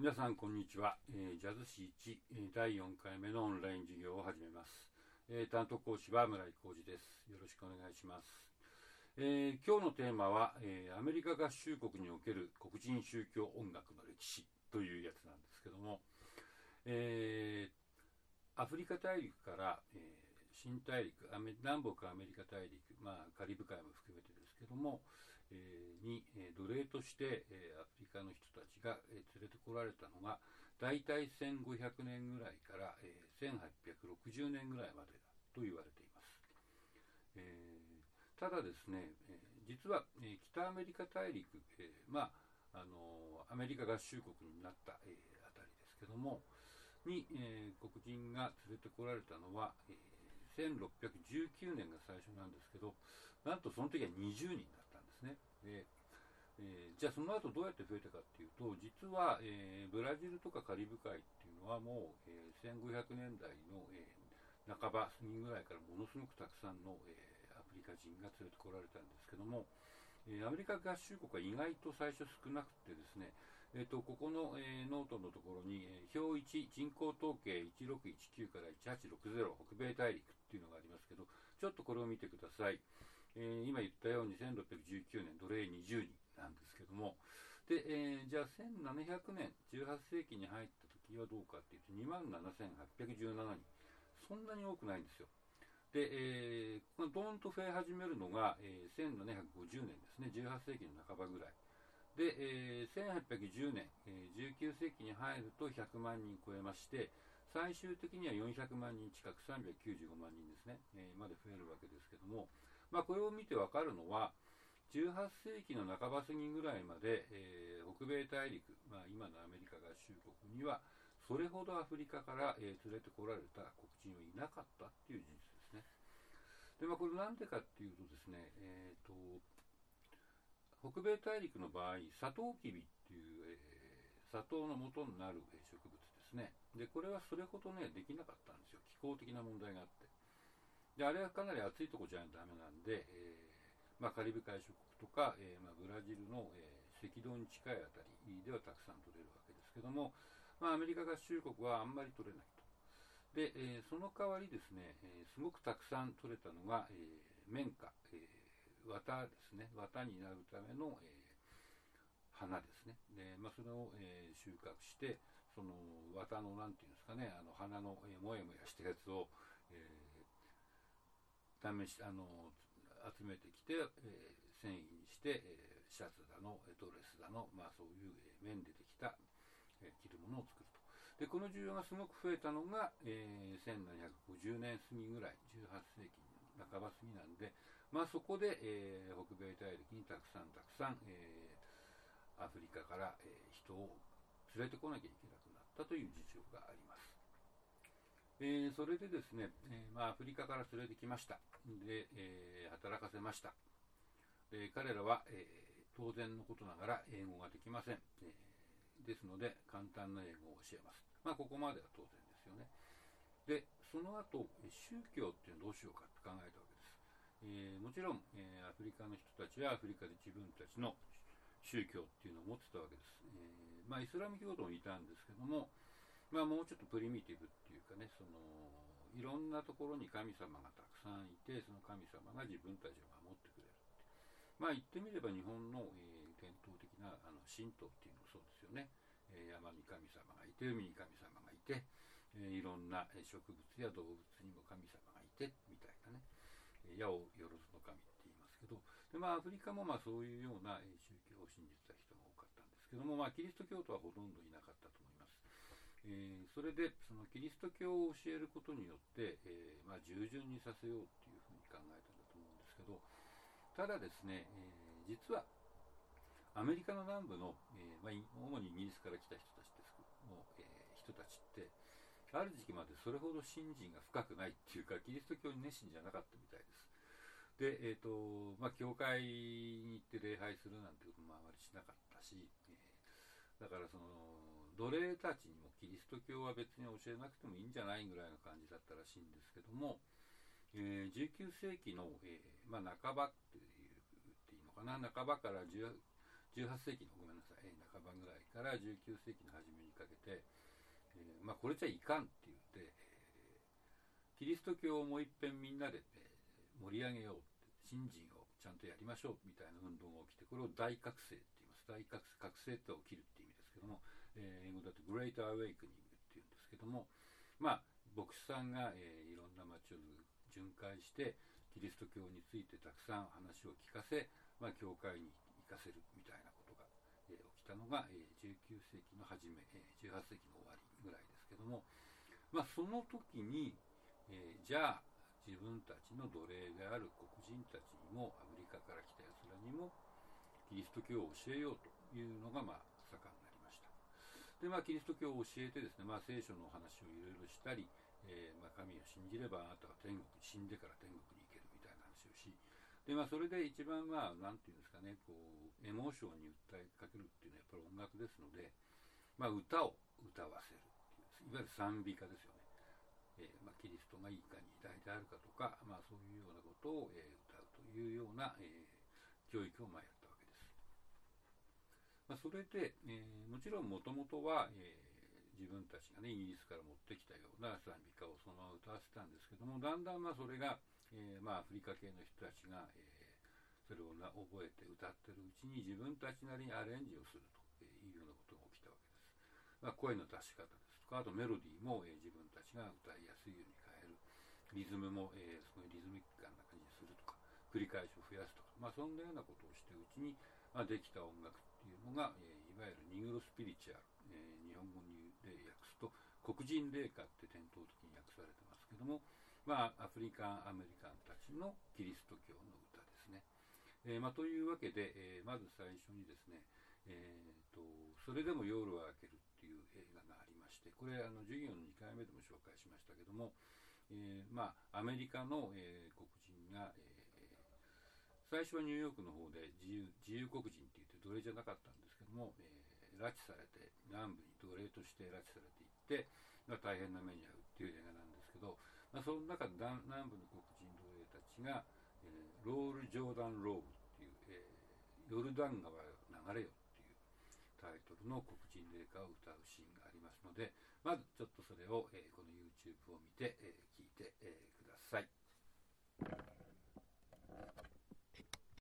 皆さんこんにちは、えー、ジャズ史1、第4回目のオンライン授業を始めます、えー、担当講師は村井浩二です。よろしくお願いします、え今日のテーマは、えアメリカ合衆国における黒人宗教音楽の歴史というやつなんですけども、えアフリカ大陸から、え新大陸南北アメリカ大陸、まあ、カリブ海も含めてですけども、えー、に、えー、奴隷として、えー、アフリカの人たちが、え連れてこられたのが大体1500年ぐらいから、え1860年ぐらいまでだと言われています、えただですね、え実は、え北アメリカ大陸、えまああのアメリカ合衆国になった、えあたりですけどもに、え黒人が連れてこられたのは、え1619年が最初なんですけどなんとその時は20人だったんですね。で、えー、じゃあその後どうやって増えたかっていうと実は、えー、ブラジルとかカリブ海っていうのはもう、えー、1500年代の、え半ば過ぎぐらいからものすごくたくさんの、えアフリカ人が連れてこられたんですけどもえアメリカ合衆国は意外と最初少なくてですね、えーと、ここの、えー、ノートのところに、えー、表1人口統計1619から1860北米大陸っていうのがありますけどちょっとこれを見てください、えー、今言ったように700年18世紀に入った時はどうかっていうと2万7817人。そんなに多くないんですよ。で、えー、このドーンと増え始めるのが、えー、1750年ですね。18世紀の半ばぐらい。で、えー、1810年、えー、19世紀に入ると100万人超えまして最終的には400万人近く395万人ですね、えー、まで増えるわけですけども、まあ、これを見てわかるのは、18世紀の半ば過ぎぐらいまで、えー、北米大陸、まあ、今のアメリカ合衆国には、それほどアフリカから、えー、連れてこられた黒人はいなかったっていう事実ですね。で、まあ、これなんでかっていうとですね、えーと、北米大陸の場合、サトウキビっていう、えー、砂糖の元になる植物ですね。で、これはそれほどね、できなかったんですよ。気候的な問題があって。で、あれはかなり暑いとこじゃダメなんで、えー、まあ、カリブ海諸国とか、えー、まあ、ブラジルの、え赤道に近いあたりではたくさん取れるわけですけども、まあ、アメリカ合衆国はあんまり取れないと。で、えー、その代わりですね、えー、すごくたくさん取れたのが、えー、綿花、えー、綿ですね、綿になるための、えー、花ですね。で、まあ、それを、えー、収穫して、その綿のなんていうんですかね、あの花の、えー、もやもやしたやつを、えー、試し、あの、集めてきて、えー、繊維にして、えー、シャツだの、ドレスだの、まあそういう、えー、綿でできた、えー、着るものを作ると。でこの需要がすごく増えたのが、えー、1750年過ぎぐらい18世紀半ば過ぎなんで、まあ、そこで、えー、北米大陸にたくさんたくさん、えー、アフリカから、えー、人を連れてこなきゃいけなくなったという事情があります。えー、それでですね、えーまあ、アフリカから連れてきました。で、えー、働かせました。で彼らは、え、当然のことながら英語ができません。え、ですので、簡単な英語を教えます。まあ、ここまでは当然ですよね。で、その後、宗教っていうのはどうしようかって考えたわけです。えー、もちろん、えー、アフリカの人たちはアフリカで自分たちの宗教っていうのを持ってたわけです。えー、まあ、イスラム教徒もいたんですけども、まあ、もうちょっとプリミティブっていうかね、その、いろんなところに神様がたくさんいて、その神様が自分たちを守ってくれるまあ、言ってみれば日本の、えー、伝統的なあの神道っていうのもそうですよね。え山に神様がいて海に神様がいて、えいろんな植物や動物にも神様がいてみたいなね矢をよろずの神って言いますけどで、まあ、アフリカもまあそういうような宗教を信じてた人が多かったんですけども、まあ、キリスト教徒はほとんどいなかったと思います。えー、それでそのキリスト教を教えることによって、えー、まあ、従順にさせようっていうふうに考えたんだと思うんですけどただですね、えー、実はアメリカの南部の、えまあ、主にイギリスから来た人たちですの、えー、人たちってある時期までそれほど信心が深くないっていうかキリスト教に熱心じゃなかったみたいです。でえっ、とまあ教会に行って礼拝するなんてこともあまりしなかったし、え、だからその奴隷たちにもキリスト教は別に教えなくてもいいんじゃないぐらいの感じだったらしいんですけども、えー、19世紀の、えーまあ、半ばっていうっていいのかな？半ばから18世紀のごめんなさい半ばぐらいから19世紀の初めにかけて、えー、まあ、これじゃいかんって言って、え、キリスト教をもう一遍みんなで、え盛り上げよう信心をちゃんとやりましょうみたいな運動が起きてこれを大覚醒って言います。大覚覚醒って起きるって意味ですけども、えー、英語だとグレートアウェイクニングっていうんですけどもまあ牧師さんが、えー、いろんな町を巡回してキリスト教についてたくさん話を聞かせ、まあ、教会に行かせるみたいなことが、えー、起きたのが、えー、19世紀の初め、えー、18世紀の終わりぐらいですけども、まあ、その時に、えー、じゃあ自分たちの奴隷である黒人たちにもアメリカから来たやつらにもキリスト教を教えようというのがまあ盛んでまあキリスト教を教えてですね、まあ、聖書のお話をいろいろしたり、えー、まあ、神を信じればあなたは天国に死んでから天国に行けるみたいな話をしで、まあ、それで一番まあ何て言うんですかねこうエモーションに訴えかけるっていうのはやっぱり音楽ですので、まあ、歌を歌わせるいわゆる賛美歌ですよねえー、まあ、キリストがいかに偉大であるかとか、まあ、そういうようなことを、えー、歌うというような、え、教育をまやったわけです。まあ、それで、えもちろんもともとは、え自分たちがね、イギリスから持ってきたような賛美歌をそのまま歌わせたんですけども、だんだんまあそれが、えまあ、アフリカ系の人たちが、えそれをな覚えて歌ってるうちに自分たちなりにアレンジをするというようなことが起きたわけです。まあ、声の出し方ですとか、あとメロディーも、え自分たちが歌いやすいように変える。リズムも、えー、すごいリズミックな感じにするとか、繰り返しを増やすとか、まあそんなようなことをしてるうちに、まあ、できた音楽っいうのが、えー、いわゆるニグロスピリチュアル、えー、日本語で訳すと、黒人霊歌って伝統的に訳されてますけども、まあ、アフリカンアメリカンたちのキリスト教の歌ですね。えーまあ、というわけで、えー、まず最初にですね、えーと、それでも夜は明けるっていう映画がありまして、これあの授業の2回目でも紹介しましたけども、えー、まあ、アメリカの、えー、黒人が、えー、最初はニューヨークの方で自由自由黒人って言って奴隷じゃなかったんですけども、えー、拉致されて南部に奴隷として拉致されていって、まあ、大変な目に遭うっていう映画なんですけど、まあ、その中で南部の黒人奴隷たちが、えー、ロール・ジョーダン・ローブっていう、えー、ヨルダン川を流れよっていうタイトルの黒人霊歌を歌うシーンがありますので、まずちょっとそれを、えー、この YouTube を見て、えー、聞いて、えー、ください。